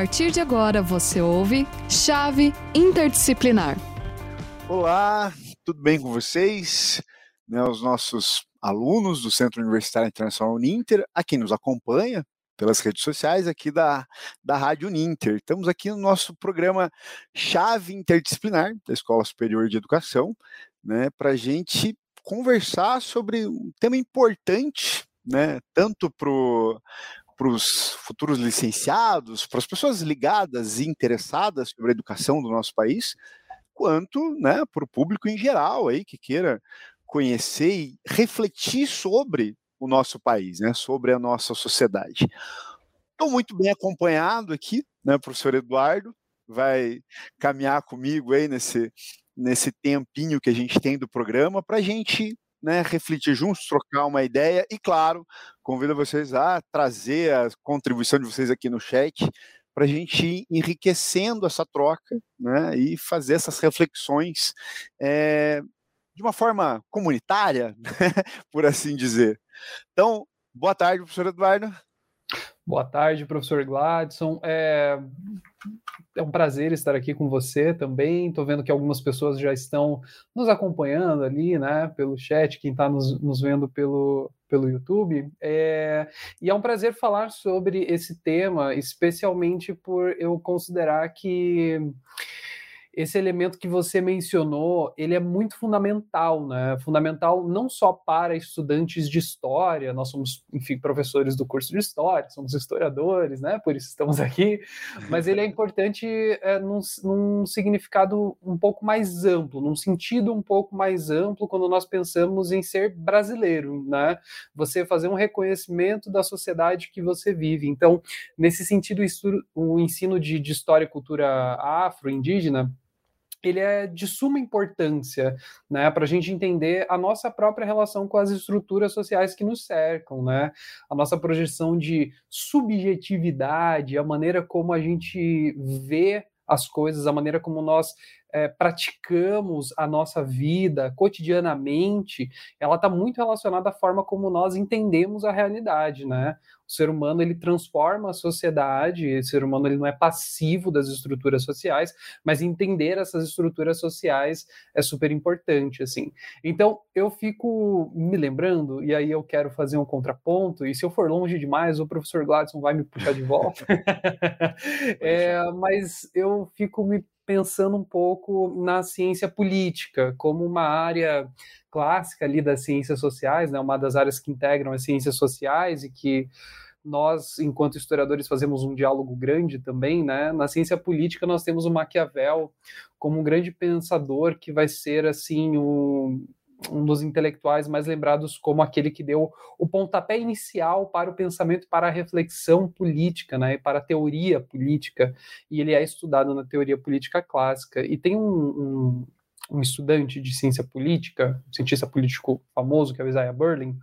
partir de agora você ouve Chave Interdisciplinar. Olá, tudo bem com vocês? Né, os nossos alunos do Centro Universitário Internacional Uninter, a quem nos acompanha pelas redes sociais aqui da, da Rádio Uninter. Estamos aqui no nosso programa Chave Interdisciplinar da Escola Superior de Educação, né, para a gente conversar sobre um tema importante, né, tanto para para os futuros licenciados, para as pessoas ligadas e interessadas sobre a educação do nosso país, quanto né, para o público em geral aí que queira conhecer e refletir sobre o nosso país, né, sobre a nossa sociedade. Estou muito bem acompanhado aqui, né, professor Eduardo, vai caminhar comigo aí nesse, nesse tempinho que a gente tem do programa para a gente né, refletir juntos, trocar uma ideia e, claro, convido vocês a trazer a contribuição de vocês aqui no chat para a gente ir enriquecendo essa troca né, e fazer essas reflexões é, de uma forma comunitária, por assim dizer. Então, boa tarde, professor Eduardo. Boa tarde, professor Gladson. É, é um prazer estar aqui com você também. Estou vendo que algumas pessoas já estão nos acompanhando ali, né, pelo chat, quem está nos, nos, vendo pelo, pelo YouTube. É, e é um prazer falar sobre esse tema, especialmente por eu considerar que esse elemento que você mencionou, ele é muito fundamental, né? Fundamental não só para estudantes de história, nós somos, enfim, professores do curso de história, somos historiadores, né? Por isso estamos aqui, mas ele é importante é, num, num significado um pouco mais amplo, num sentido um pouco mais amplo quando nós pensamos em ser brasileiro, né? Você fazer um reconhecimento da sociedade que você vive. Então, nesse sentido, o ensino de, de história e cultura afro-indígena ele é de suma importância, né, para a gente entender a nossa própria relação com as estruturas sociais que nos cercam, né, a nossa projeção de subjetividade, a maneira como a gente vê as coisas, a maneira como nós é, praticamos a nossa vida cotidianamente, ela está muito relacionada à forma como nós entendemos a realidade, né? O ser humano ele transforma a sociedade, o ser humano ele não é passivo das estruturas sociais, mas entender essas estruturas sociais é super importante, assim. Então, eu fico me lembrando, e aí eu quero fazer um contraponto, e se eu for longe demais, o professor Gladson vai me puxar de volta. é, mas eu fico me pensando um pouco na ciência política como uma área clássica ali das ciências sociais, né, uma das áreas que integram as ciências sociais e que nós, enquanto historiadores, fazemos um diálogo grande também, né? Na ciência política nós temos o Maquiavel como um grande pensador que vai ser assim um, um dos intelectuais mais lembrados como aquele que deu o pontapé inicial para o pensamento, para a reflexão política, né, para a teoria política, e ele é estudado na teoria política clássica. E tem um, um, um estudante de ciência política, um cientista político famoso, que é o Isaiah Berlin,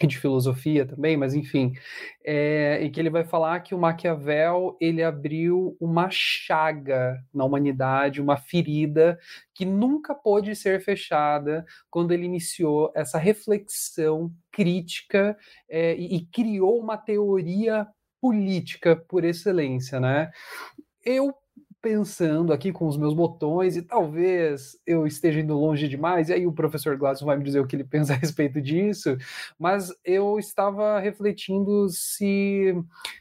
e de filosofia também, mas enfim, é, e que ele vai falar que o Maquiavel ele abriu uma chaga na humanidade, uma ferida que nunca pôde ser fechada quando ele iniciou essa reflexão crítica é, e, e criou uma teoria política por excelência, né? Eu pensando aqui com os meus botões e talvez eu esteja indo longe demais, e aí o professor Glasson vai me dizer o que ele pensa a respeito disso, mas eu estava refletindo se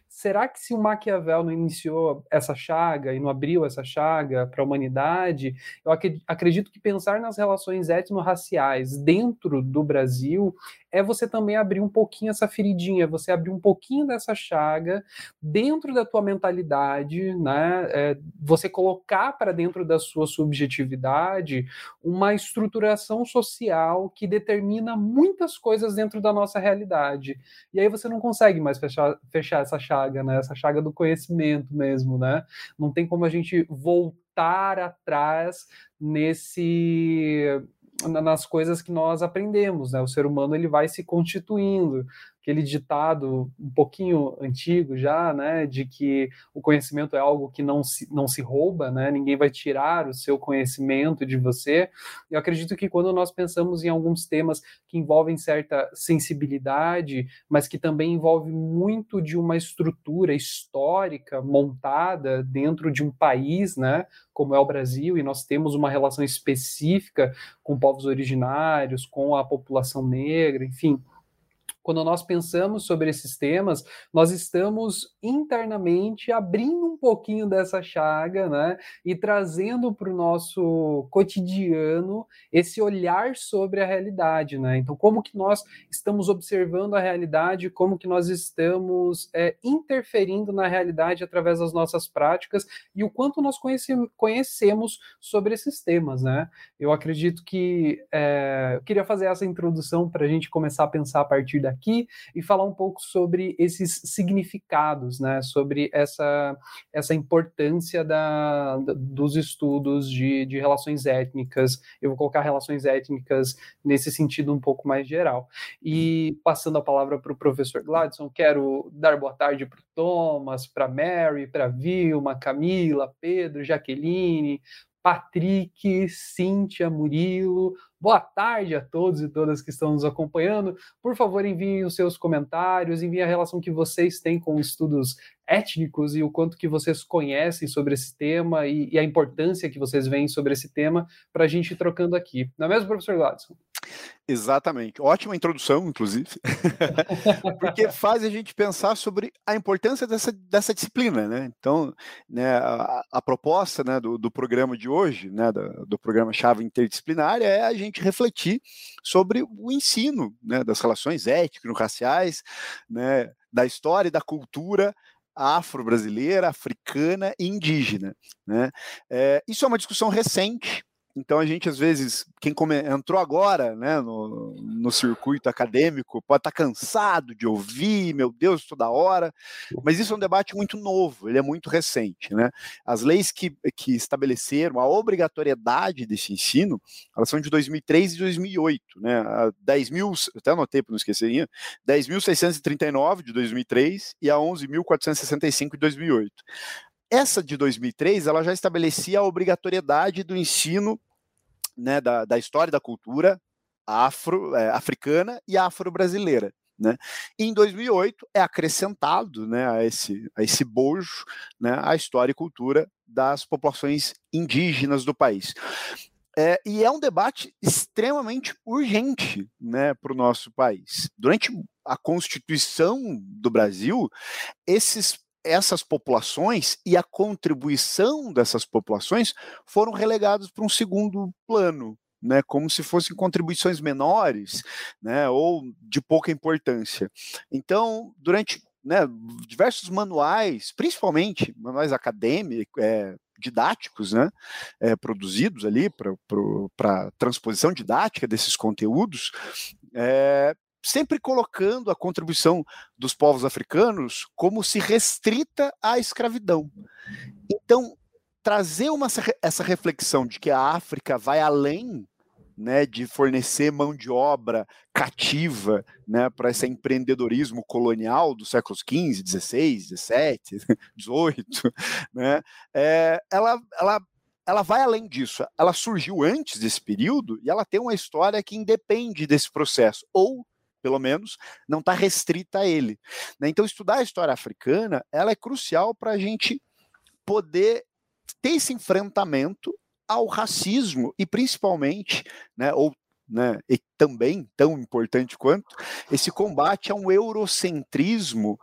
será que se o Maquiavel não iniciou essa chaga e não abriu essa chaga para a humanidade, eu acredito que pensar nas relações etno-raciais dentro do Brasil é você também abrir um pouquinho essa feridinha, você abrir um pouquinho dessa chaga dentro da tua mentalidade, né? É, você colocar para dentro da sua subjetividade uma estruturação social que determina muitas coisas dentro da nossa realidade. E aí você não consegue mais fechar, fechar essa chaga, né? Essa chaga do conhecimento mesmo, né? Não tem como a gente voltar atrás nesse nas coisas que nós aprendemos, né? O ser humano ele vai se constituindo, aquele ditado um pouquinho antigo já, né, de que o conhecimento é algo que não se, não se rouba, né, ninguém vai tirar o seu conhecimento de você. Eu acredito que quando nós pensamos em alguns temas que envolvem certa sensibilidade, mas que também envolve muito de uma estrutura histórica montada dentro de um país, né, como é o Brasil, e nós temos uma relação específica com povos originários, com a população negra, enfim, quando nós pensamos sobre esses temas, nós estamos internamente abrindo um pouquinho dessa chaga, né? E trazendo para o nosso cotidiano esse olhar sobre a realidade, né? Então, como que nós estamos observando a realidade, como que nós estamos é, interferindo na realidade através das nossas práticas e o quanto nós conhece, conhecemos sobre esses temas, né? Eu acredito que é, eu queria fazer essa introdução para a gente começar a pensar a partir da aqui e falar um pouco sobre esses significados, né, sobre essa, essa importância da, dos estudos de, de relações étnicas. Eu vou colocar relações étnicas nesse sentido um pouco mais geral. E passando a palavra para o professor Gladson, quero dar boa tarde para o Thomas, para Mary, para Vilma, Camila, Pedro, Jaqueline, Patrick, Cíntia, Murilo. Boa tarde a todos e todas que estão nos acompanhando. Por favor, enviem os seus comentários, enviem a relação que vocês têm com estudos étnicos e o quanto que vocês conhecem sobre esse tema e, e a importância que vocês veem sobre esse tema para a gente ir trocando aqui. Não é mesmo, professor Gladson? Exatamente. Ótima introdução, inclusive, porque faz a gente pensar sobre a importância dessa, dessa disciplina, né? Então, né, a, a proposta né, do, do, programa de hoje, né, do, do programa Chave Interdisciplinar, é a gente refletir sobre o ensino né, das relações étnico-raciais, né, da história e da cultura afro-brasileira, africana e indígena. Né? É, isso é uma discussão recente, então a gente às vezes, quem come, entrou agora né, no, no circuito acadêmico, pode estar tá cansado de ouvir, meu Deus, toda hora, mas isso é um debate muito novo, ele é muito recente. Né? As leis que, que estabeleceram a obrigatoriedade desse ensino, elas são de 2003 e 2008. Né? 10 mil, até anotei para não esquecer, 10.639 de 2003 e a 11.465 de 2008. Essa de 2003, ela já estabelecia a obrigatoriedade do ensino né, da, da história da cultura afro, é, africana e afro-brasileira. Né? em 2008 é acrescentado né, a, esse, a esse bojo né, a história e cultura das populações indígenas do país. É, e é um debate extremamente urgente né, para o nosso país. Durante a Constituição do Brasil, esses essas populações e a contribuição dessas populações foram relegados para um segundo plano, né, como se fossem contribuições menores, né, ou de pouca importância. Então, durante né, diversos manuais, principalmente manuais acadêmicos, é, didáticos, né, é, produzidos ali para transposição didática desses conteúdos, é, sempre colocando a contribuição dos povos africanos como se restrita à escravidão. Então, trazer uma, essa reflexão de que a África vai além né, de fornecer mão de obra cativa né, para esse empreendedorismo colonial dos séculos XV, XVI, XVII, XVIII, né, é, ela, ela, ela vai além disso. Ela surgiu antes desse período e ela tem uma história que independe desse processo, ou pelo menos, não está restrita a ele. Né? Então, estudar a história africana ela é crucial para a gente poder ter esse enfrentamento ao racismo e principalmente, né, ou né, e também tão importante quanto esse combate a um eurocentrismo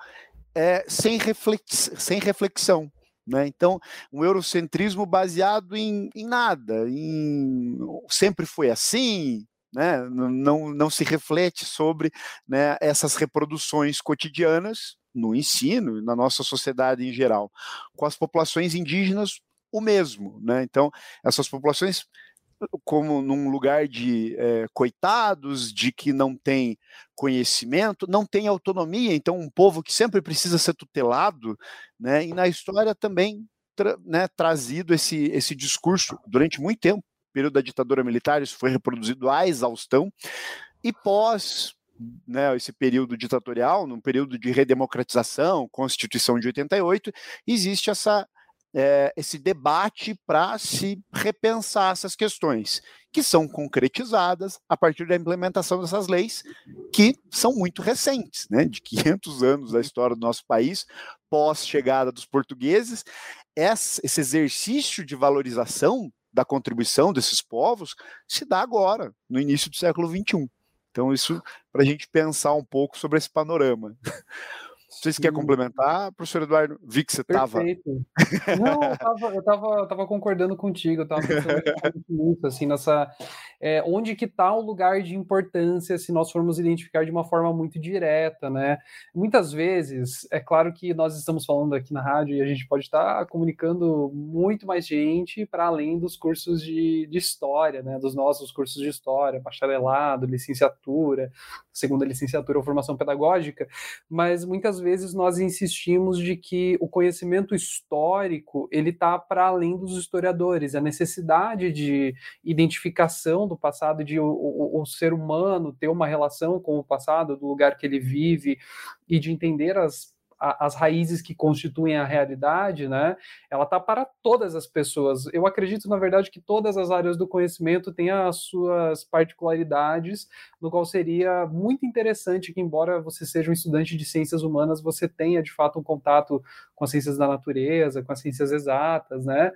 é, sem, reflex, sem reflexão. Né? Então, um eurocentrismo baseado em, em nada, em sempre foi assim, né? não, não se reflete sobre né, essas reproduções cotidianas no ensino na nossa sociedade em geral. Com as populações indígenas, o mesmo. Né? Então, essas populações, como num lugar de é, coitados, de que não tem conhecimento, não tem autonomia, então, um povo que sempre precisa ser tutelado, né? e na história também né, trazido esse, esse discurso durante muito tempo período da ditadura militar, isso foi reproduzido à exaustão, e pós né, esse período ditatorial, num período de redemocratização, Constituição de 88, existe essa, é, esse debate para se repensar essas questões, que são concretizadas a partir da implementação dessas leis, que são muito recentes, né, de 500 anos da história do nosso país, pós-chegada dos portugueses. Esse exercício de valorização da contribuição desses povos se dá agora, no início do século XXI. Então, isso para a gente pensar um pouco sobre esse panorama. Vocês querem complementar, professor Eduardo? Vi que você estava. Não, eu estava eu tava, eu tava concordando contigo, eu estava pensando muito assim, nessa. É, onde que está o lugar de importância se nós formos identificar de uma forma muito direta, né? Muitas vezes, é claro que nós estamos falando aqui na rádio e a gente pode estar tá comunicando muito mais gente para além dos cursos de, de história, né? Dos nossos cursos de história, bacharelado, licenciatura, segunda licenciatura ou formação pedagógica, mas muitas vezes nós insistimos de que o conhecimento histórico ele está para além dos historiadores, a necessidade de identificação do passado, de o, o, o ser humano ter uma relação com o passado, do lugar que ele vive e de entender as as raízes que constituem a realidade, né? Ela está para todas as pessoas. Eu acredito, na verdade, que todas as áreas do conhecimento têm as suas particularidades, no qual seria muito interessante que, embora você seja um estudante de ciências humanas, você tenha de fato um contato com as ciências da natureza, com as ciências exatas, né?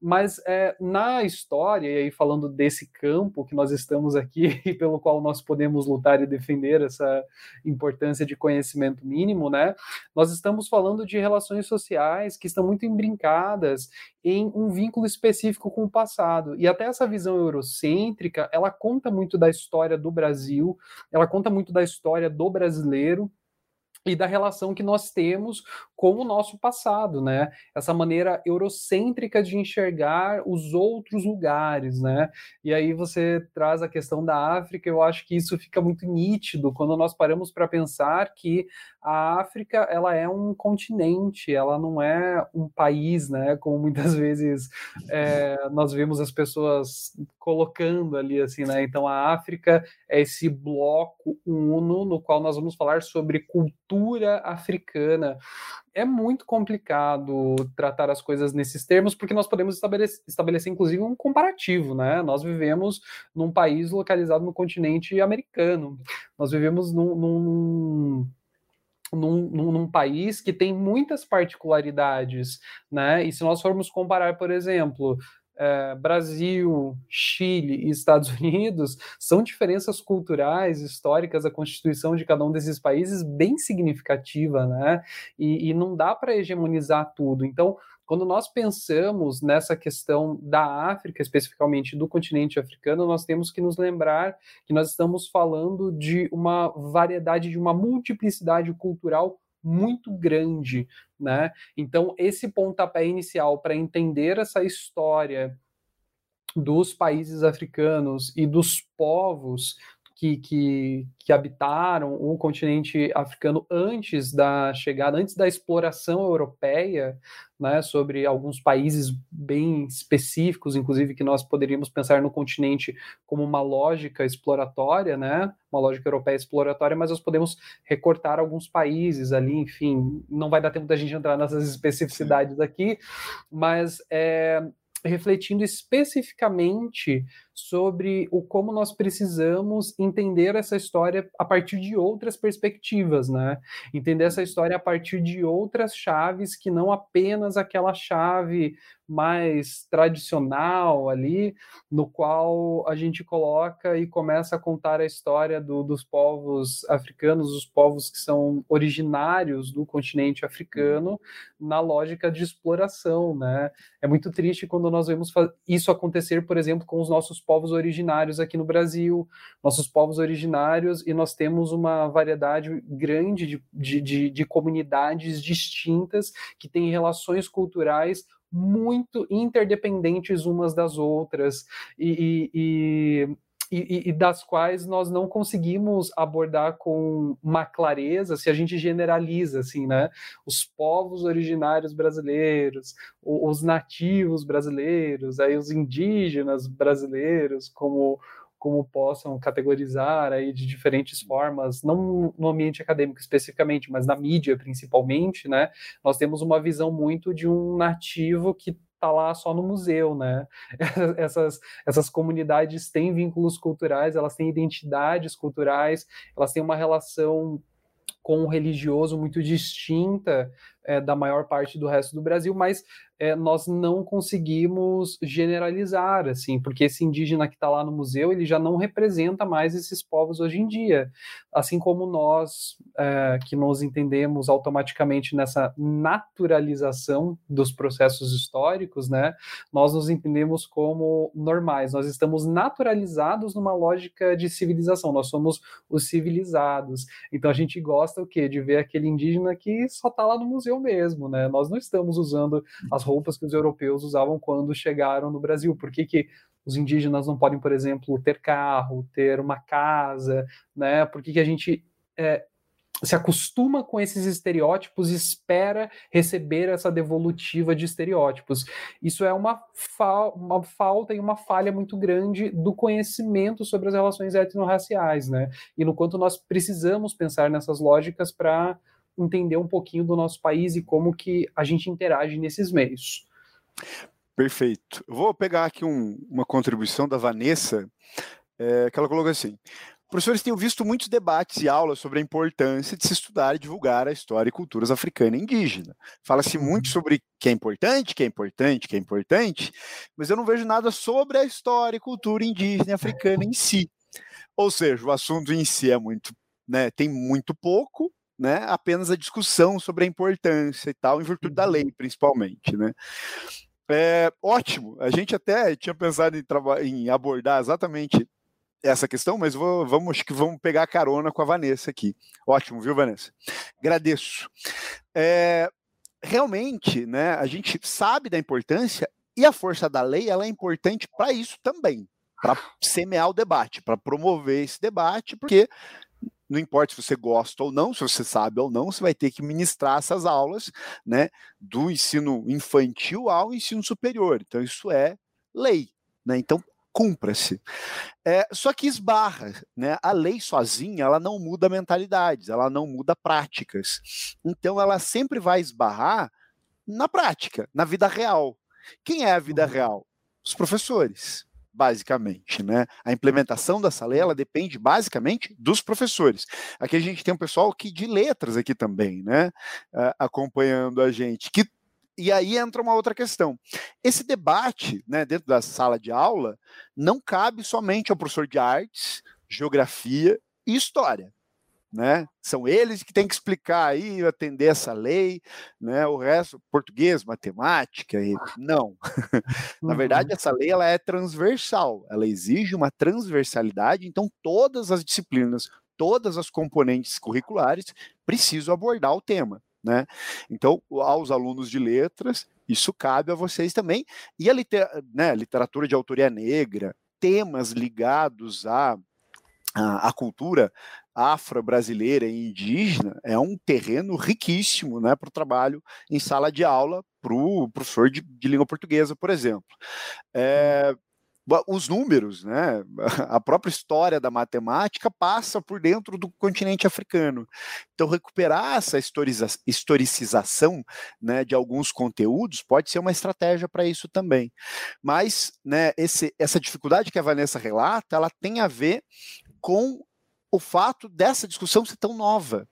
Mas é, na história, e aí falando desse campo que nós estamos aqui e pelo qual nós podemos lutar e defender essa importância de conhecimento mínimo, né? Nós estamos falando de relações sociais que estão muito embrincadas em um vínculo específico com o passado. E até essa visão eurocêntrica, ela conta muito da história do Brasil, ela conta muito da história do brasileiro, e da relação que nós temos com o nosso passado, né? Essa maneira eurocêntrica de enxergar os outros lugares, né? E aí você traz a questão da África, eu acho que isso fica muito nítido quando nós paramos para pensar que a África, ela é um continente, ela não é um país, né? Como muitas vezes é, nós vemos as pessoas colocando ali, assim, né? Então a África é esse bloco uno no qual nós vamos falar sobre cultura cultura africana. É muito complicado tratar as coisas nesses termos, porque nós podemos estabelecer, estabelecer, inclusive, um comparativo, né? Nós vivemos num país localizado no continente americano. Nós vivemos num, num num, num, num, país que tem muitas particularidades, né? E se nós formos comparar, por exemplo, é, Brasil, Chile e Estados Unidos são diferenças culturais, históricas, a constituição de cada um desses países bem significativa, né? E, e não dá para hegemonizar tudo. Então, quando nós pensamos nessa questão da África, especificamente do continente africano, nós temos que nos lembrar que nós estamos falando de uma variedade, de uma multiplicidade cultural muito grande, né? Então, esse pontapé inicial para entender essa história dos países africanos e dos povos que, que, que, habitaram o continente africano antes da chegada, antes da exploração europeia, né, sobre alguns países bem específicos, inclusive que nós poderíamos pensar no continente como uma lógica exploratória, né, uma lógica europeia exploratória, mas nós podemos recortar alguns países ali, enfim, não vai dar tempo da gente entrar nessas especificidades aqui, mas é, refletindo especificamente sobre o como nós precisamos entender essa história a partir de outras perspectivas, né? Entender essa história a partir de outras chaves que não apenas aquela chave mais tradicional ali, no qual a gente coloca e começa a contar a história do, dos povos africanos, os povos que são originários do continente africano, na lógica de exploração, né? É muito triste quando nós vemos isso acontecer, por exemplo, com os nossos povos originários aqui no Brasil, nossos povos originários, e nós temos uma variedade grande de, de, de, de comunidades distintas que têm relações culturais muito interdependentes umas das outras. E, e, e, e, das quais nós não conseguimos abordar com uma clareza se a gente generaliza, assim, né? Os povos originários brasileiros, os nativos brasileiros, aí os indígenas brasileiros, como como possam categorizar aí de diferentes formas, não no ambiente acadêmico especificamente, mas na mídia principalmente, né? Nós temos uma visão muito de um nativo que tá lá só no museu, né? Essas, essas comunidades têm vínculos culturais, elas têm identidades culturais, elas têm uma relação com o religioso muito distinta é, da maior parte do resto do Brasil, mas é, nós não conseguimos generalizar, assim, porque esse indígena que está lá no museu, ele já não representa mais esses povos hoje em dia. Assim como nós, é, que nos entendemos automaticamente nessa naturalização dos processos históricos, né, nós nos entendemos como normais, nós estamos naturalizados numa lógica de civilização, nós somos os civilizados. Então a gente gosta o quê? De ver aquele indígena que só está lá no museu mesmo, né? Nós não estamos usando as roupas que os europeus usavam quando chegaram no Brasil. Por que, que os indígenas não podem, por exemplo, ter carro, ter uma casa, né? Por que, que a gente é, se acostuma com esses estereótipos e espera receber essa devolutiva de estereótipos. Isso é uma, fa uma falta e uma falha muito grande do conhecimento sobre as relações étnico-raciais, né? E no quanto nós precisamos pensar nessas lógicas para entender um pouquinho do nosso país e como que a gente interage nesses meios. Perfeito. Vou pegar aqui um, uma contribuição da Vanessa, é, que ela colocou assim: professores têm visto muitos debates e aulas sobre a importância de se estudar e divulgar a história e culturas africana e indígena. Fala-se muito uhum. sobre que é importante, que é importante, que é importante, mas eu não vejo nada sobre a história e cultura indígena e africana em si. Ou seja, o assunto em si é muito, né, tem muito pouco, né, apenas a discussão sobre a importância e tal, em virtude da lei, uhum. principalmente, né. É, ótimo, a gente até tinha pensado em, em abordar exatamente essa questão, mas vou, vamos, que vamos pegar carona com a Vanessa aqui. Ótimo, viu, Vanessa? Agradeço. É, realmente, né, a gente sabe da importância e a força da lei ela é importante para isso também, para semear o debate, para promover esse debate, porque não importa se você gosta ou não, se você sabe ou não, você vai ter que ministrar essas aulas, né, do ensino infantil ao ensino superior. Então isso é lei, né? Então cumpra-se. É, só que esbarra, né? A lei sozinha, ela não muda mentalidades, ela não muda práticas. Então ela sempre vai esbarrar na prática, na vida real. Quem é a vida uhum. real? Os professores basicamente, né? A implementação dessa lei ela depende basicamente dos professores. Aqui a gente tem um pessoal que de letras aqui também, né? Uh, acompanhando a gente. Que e aí entra uma outra questão. Esse debate, né, dentro da sala de aula, não cabe somente ao professor de artes, geografia e história né? São eles que têm que explicar aí, atender essa lei, né? O resto, português, matemática, e não. Na verdade, uhum. essa lei ela é transversal, ela exige uma transversalidade, então todas as disciplinas, todas as componentes curriculares precisam abordar o tema. Né? Então, aos alunos de letras, isso cabe a vocês também. E a né, literatura de autoria negra, temas ligados à, à, à cultura afro-brasileira e indígena é um terreno riquíssimo né, para o trabalho em sala de aula para o professor de, de, língua portuguesa, por exemplo. É, os números, né, a própria história da matemática passa por dentro do continente africano. Então, recuperar essa historicização né, de alguns conteúdos pode ser uma estratégia para isso também. Mas né, esse, essa dificuldade que a Vanessa relata, ela tem a ver com o fato dessa discussão ser tão nova.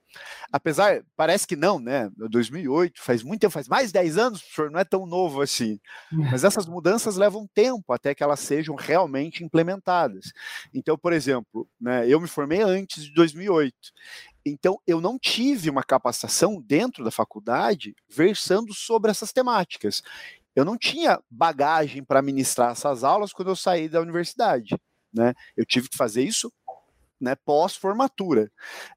Apesar, parece que não, né? 2008, faz muito tempo, faz mais de 10 anos, professor, não é tão novo assim. Mas essas mudanças levam tempo até que elas sejam realmente implementadas. Então, por exemplo, né, eu me formei antes de 2008. Então, eu não tive uma capacitação dentro da faculdade versando sobre essas temáticas. Eu não tinha bagagem para ministrar essas aulas quando eu saí da universidade. Né? Eu tive que fazer isso né, pós-formatura.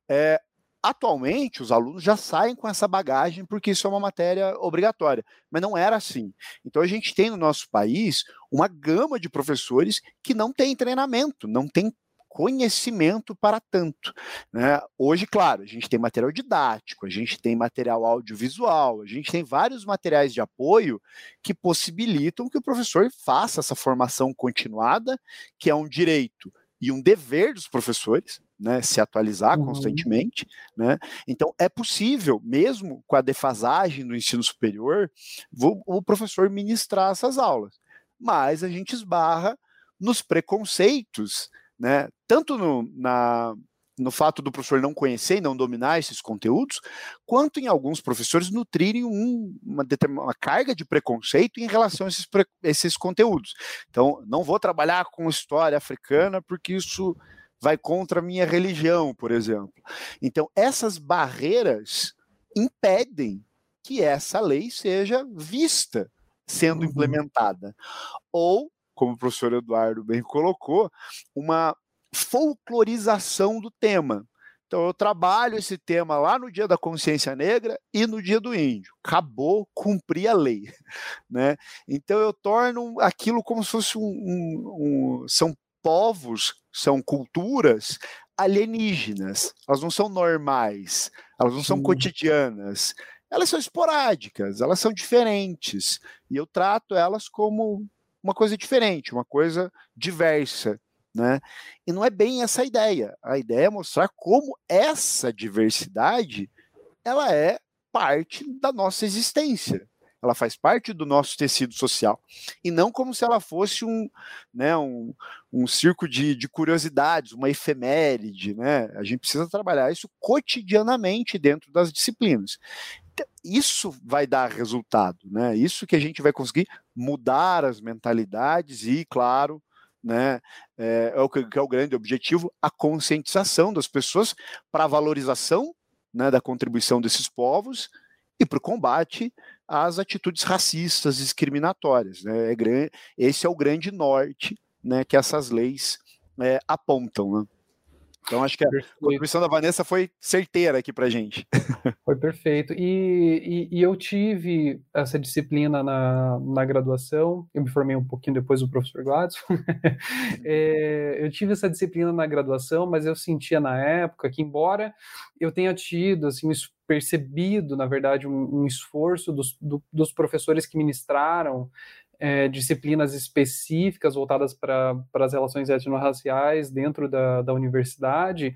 É, atualmente os alunos já saem com essa bagagem porque isso é uma matéria obrigatória, mas não era assim. Então a gente tem no nosso país uma gama de professores que não tem treinamento, não tem conhecimento para tanto. Né? Hoje, claro, a gente tem material didático, a gente tem material audiovisual, a gente tem vários materiais de apoio que possibilitam que o professor faça essa formação continuada, que é um direito e um dever dos professores, né, se atualizar uhum. constantemente, né? Então é possível, mesmo com a defasagem do ensino superior, o professor ministrar essas aulas, mas a gente esbarra nos preconceitos né? Tanto no, na, no fato do professor não conhecer e não dominar esses conteúdos, quanto em alguns professores nutrirem um, uma, uma carga de preconceito em relação a esses, esses conteúdos. Então, não vou trabalhar com história africana porque isso vai contra a minha religião, por exemplo. Então, essas barreiras impedem que essa lei seja vista sendo uhum. implementada. Ou como o professor Eduardo bem colocou, uma folclorização do tema. Então, eu trabalho esse tema lá no Dia da Consciência Negra e no Dia do Índio. Acabou, cumpri a lei. Né? Então, eu torno aquilo como se fosse um, um, um. São povos, são culturas alienígenas. Elas não são normais, elas não Sim. são cotidianas. Elas são esporádicas, elas são diferentes. E eu trato elas como uma coisa diferente, uma coisa diversa. Né? E não é bem essa a ideia. A ideia é mostrar como essa diversidade ela é parte da nossa existência. Ela faz parte do nosso tecido social. E não como se ela fosse um, né, um, um circo de, de curiosidades, uma efeméride. Né? A gente precisa trabalhar isso cotidianamente dentro das disciplinas isso vai dar resultado, né? Isso que a gente vai conseguir mudar as mentalidades e, claro, né, é, é o que, que é o grande objetivo, a conscientização das pessoas para a valorização né, da contribuição desses povos e para o combate às atitudes racistas, discriminatórias. Né? É, esse é o grande norte né, que essas leis é, apontam. Né? Então acho que a perfeito. contribuição da Vanessa foi certeira aqui para gente. Foi perfeito. E, e, e, eu tive essa disciplina na, na graduação, eu me formei um pouquinho depois do professor Gladson. é, eu tive essa disciplina na graduação, mas eu sentia na época que, embora eu tenha tido, assim, percebido, na verdade, um, um esforço dos, do, dos professores que ministraram é, disciplinas específicas voltadas para as relações étnico-raciais dentro da, da universidade,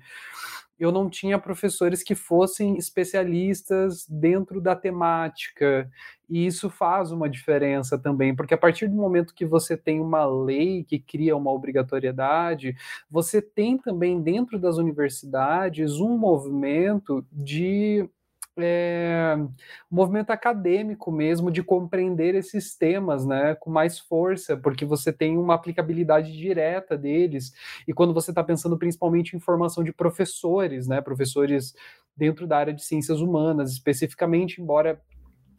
eu não tinha professores que fossem especialistas dentro da temática. E isso faz uma diferença também, porque a partir do momento que você tem uma lei que cria uma obrigatoriedade, você tem também dentro das universidades um movimento de é, um movimento acadêmico mesmo de compreender esses temas, né, com mais força, porque você tem uma aplicabilidade direta deles. E quando você está pensando principalmente em formação de professores, né, professores dentro da área de ciências humanas, especificamente, embora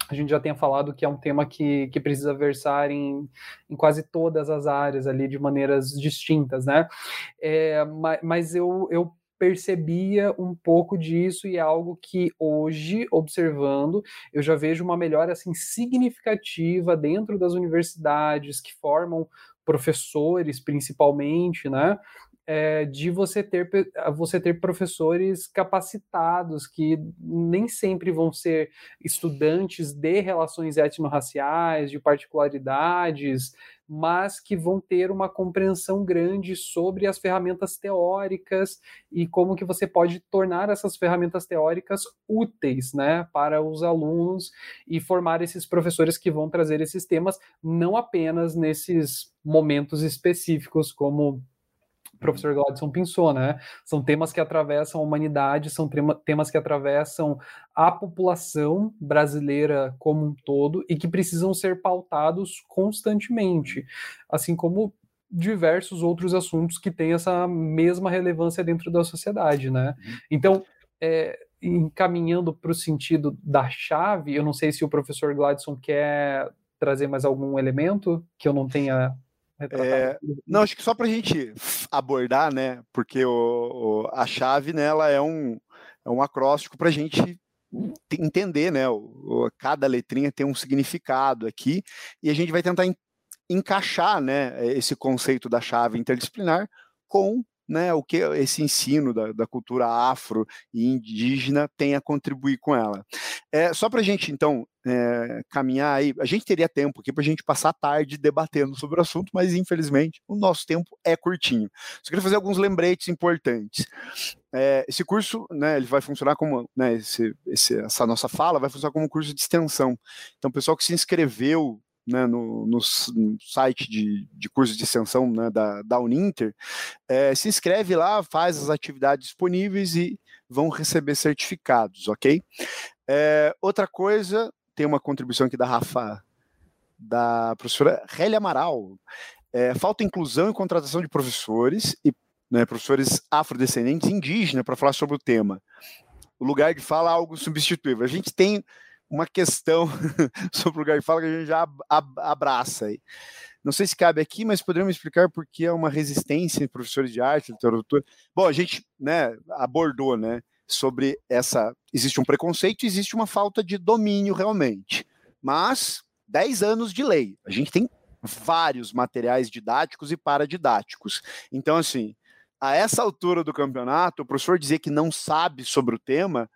a gente já tenha falado que é um tema que, que precisa versar em, em quase todas as áreas ali de maneiras distintas, né? É, mas, mas eu, eu percebia um pouco disso e é algo que hoje, observando, eu já vejo uma melhora assim significativa dentro das universidades que formam professores, principalmente, né? É, de você ter, você ter professores capacitados que nem sempre vão ser estudantes de relações étnico-raciais, de particularidades, mas que vão ter uma compreensão grande sobre as ferramentas teóricas e como que você pode tornar essas ferramentas teóricas úteis, né, para os alunos e formar esses professores que vão trazer esses temas não apenas nesses momentos específicos como professor Gladson pensou, né? São temas que atravessam a humanidade, são temas que atravessam a população brasileira como um todo e que precisam ser pautados constantemente, assim como diversos outros assuntos que têm essa mesma relevância dentro da sociedade, né? Uhum. Então, é, encaminhando para o sentido da chave, eu não sei se o professor Gladson quer trazer mais algum elemento que eu não tenha é, não, acho que só para a gente abordar, né? Porque o, o, a chave nela é um é um acróstico para a gente entender, né? O, cada letrinha tem um significado aqui e a gente vai tentar encaixar, né, esse conceito da chave interdisciplinar com né, o que esse ensino da, da, cultura afro e indígena tem a contribuir com ela. É, só para a gente, então, é, caminhar aí, a gente teria tempo aqui para a gente passar a tarde debatendo sobre o assunto, mas infelizmente o nosso tempo é curtinho. Só queria fazer alguns lembretes importantes. É, esse curso, né, ele vai funcionar como, né, esse, esse, essa nossa fala vai funcionar como um curso de extensão. Então, o pessoal que se inscreveu né, no, no, site de, de curso de extensão né, da, da Uninter, é, se inscreve lá, faz as atividades disponíveis e vão receber certificados, ok? É, outra coisa, tem uma contribuição aqui da Rafa, da professora Rélia Amaral. É, falta inclusão e contratação de professores e né, professores afrodescendentes indígenas para falar sobre o tema. O lugar de fala é algo substituível. A gente tem uma questão sobre o fala que a gente já abraça aí. Não sei se cabe aqui, mas poderíamos explicar por que é uma resistência em professores de arte, literatura. Bom, a gente né, abordou né, sobre essa. Existe um preconceito, existe uma falta de domínio realmente. Mas 10 anos de lei. A gente tem vários materiais didáticos e paradidáticos. Então, assim, a essa altura do campeonato, o professor dizer que não sabe sobre o tema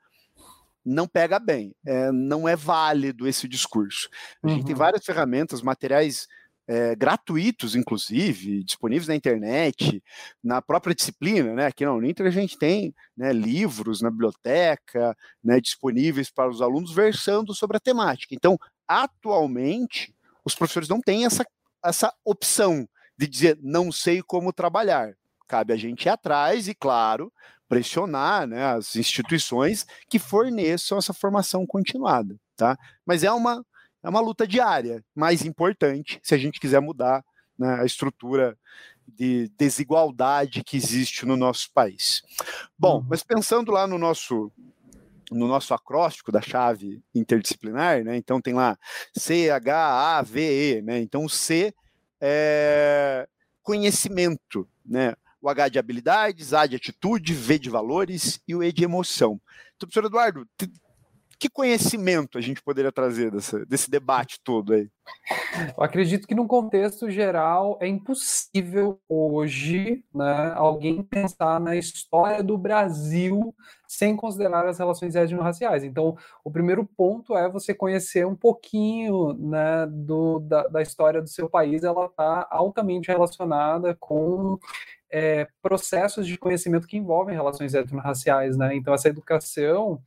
não pega bem, é, não é válido esse discurso. A uhum. gente tem uhum. várias ferramentas, materiais é, gratuitos, inclusive, disponíveis na internet, na própria disciplina, né? Aqui na Uninter a gente tem né, livros na biblioteca, né, disponíveis para os alunos versando sobre a temática. Então, atualmente, os professores não têm essa, essa opção de dizer não sei como trabalhar. Cabe a gente ir atrás e, claro, pressionar né, as instituições que forneçam essa formação continuada, tá? Mas é uma, é uma luta diária, mais importante, se a gente quiser mudar né, a estrutura de desigualdade que existe no nosso país. Bom, uhum. mas pensando lá no nosso no nosso acróstico da chave interdisciplinar, né? Então tem lá C, H, A, V, E, né? Então C é conhecimento, né? O H de habilidades, A de atitude, V de valores e o E de emoção. Então, professor Eduardo, que conhecimento a gente poderia trazer dessa, desse debate todo aí? Eu acredito que, num contexto geral, é impossível hoje né, alguém pensar na história do Brasil sem considerar as relações étnico-raciais. Então, o primeiro ponto é você conhecer um pouquinho né, do, da, da história do seu país. Ela está altamente relacionada com é, processos de conhecimento que envolvem relações etnorraciais, né? Então essa educação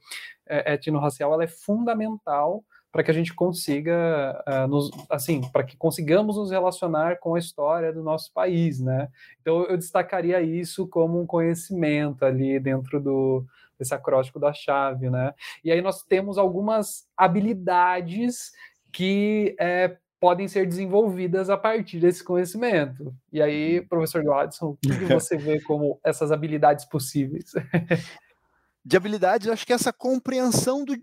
é, etnorracial ela é fundamental para que a gente consiga, uh, nos, assim, para que consigamos nos relacionar com a história do nosso país, né? Então eu destacaria isso como um conhecimento ali dentro do desse acróstico da chave, né? E aí nós temos algumas habilidades que é, podem ser desenvolvidas a partir desse conhecimento. E aí, uhum. professor Gladson, o que você vê como essas habilidades possíveis? de habilidades, acho que essa compreensão do,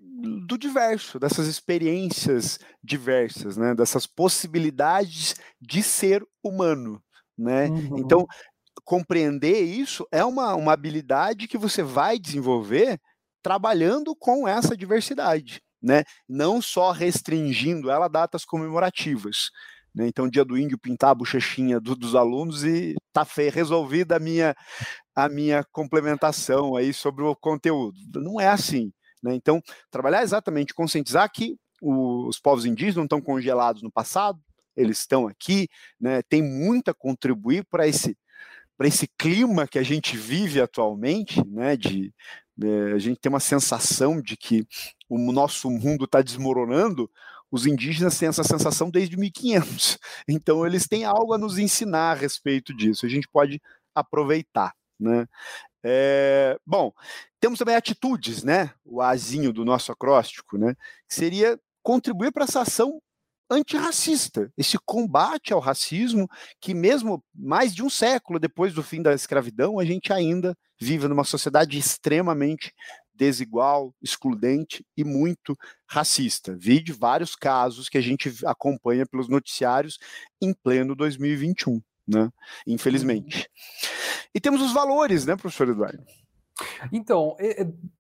do diverso, dessas experiências diversas, né? dessas possibilidades de ser humano. Né? Uhum. Então, compreender isso é uma, uma habilidade que você vai desenvolver trabalhando com essa diversidade né? não só restringindo ela a datas comemorativas. Né? Então, dia do índio pintar a bochechinha do, dos alunos e tá feio, resolvida a minha, a minha complementação aí sobre o conteúdo. Não é assim. Né? Então, trabalhar exatamente, conscientizar que os povos indígenas não estão congelados no passado, eles estão aqui, né? tem muito a contribuir para esse para esse clima que a gente vive atualmente, né, de é, a gente tem uma sensação de que o nosso mundo está desmoronando, os indígenas têm essa sensação desde 1500. Então, eles têm algo a nos ensinar a respeito disso. A gente pode aproveitar. Né? É, bom, temos também atitudes, né? O azinho do nosso acróstico, né? Que seria contribuir para essa ação antirracista, esse combate ao racismo que mesmo mais de um século depois do fim da escravidão, a gente ainda vive numa sociedade extremamente desigual, excludente e muito racista. Vi de vários casos que a gente acompanha pelos noticiários em pleno 2021, né? Infelizmente. E temos os valores, né, professor Eduardo? Então,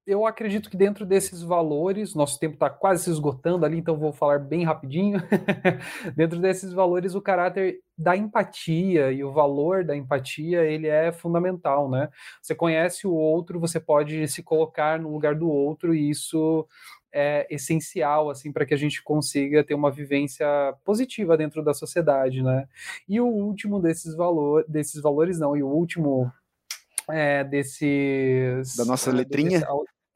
eu acredito que dentro desses valores, nosso tempo está quase se esgotando ali, então vou falar bem rapidinho. dentro desses valores, o caráter da empatia e o valor da empatia, ele é fundamental, né? Você conhece o outro, você pode se colocar no lugar do outro e isso é essencial assim para que a gente consiga ter uma vivência positiva dentro da sociedade, né? E o último desses valores, desses valores não, e o último é, desses da nossa letrinha desse,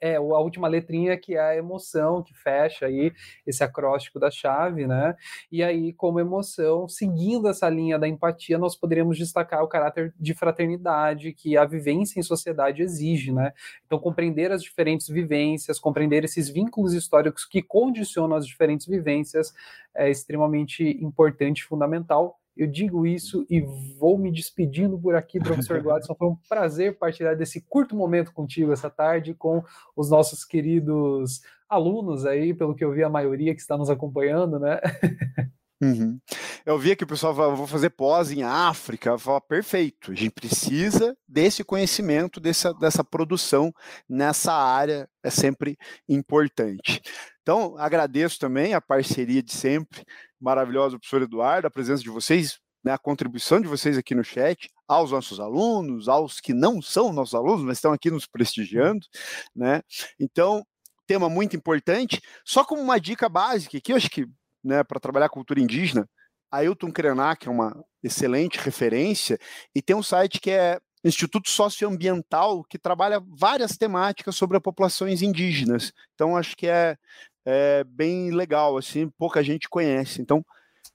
é, a última letrinha que é a emoção, que fecha aí esse acróstico da chave, né? E aí, como emoção, seguindo essa linha da empatia, nós poderíamos destacar o caráter de fraternidade que a vivência em sociedade exige, né? Então, compreender as diferentes vivências, compreender esses vínculos históricos que condicionam as diferentes vivências é extremamente importante e fundamental eu digo isso e vou me despedindo por aqui, professor Gladson. Foi um prazer partilhar desse curto momento contigo essa tarde com os nossos queridos alunos aí, pelo que eu vi, a maioria que está nos acompanhando, né? Uhum. Eu vi que o pessoal falou, vou fazer pós em África. Perfeito, a gente precisa desse conhecimento, dessa, dessa produção nessa área, é sempre importante. Então, agradeço também a parceria de sempre, maravilhosa, professor Eduardo, a presença de vocês, né, a contribuição de vocês aqui no chat, aos nossos alunos, aos que não são nossos alunos, mas estão aqui nos prestigiando, né? Então, tema muito importante. Só como uma dica básica aqui, eu acho que, né, para trabalhar cultura indígena, Ailton Krenak é uma excelente referência e tem um site que é Instituto Socioambiental que trabalha várias temáticas sobre populações indígenas. Então acho que é é bem legal, assim, pouca gente conhece. Então,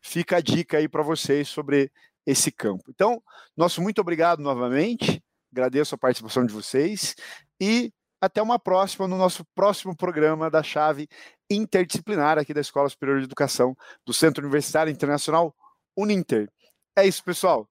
fica a dica aí para vocês sobre esse campo. Então, nosso muito obrigado novamente, agradeço a participação de vocês e até uma próxima no nosso próximo programa da chave interdisciplinar aqui da Escola Superior de Educação do Centro Universitário Internacional Uninter. É isso, pessoal.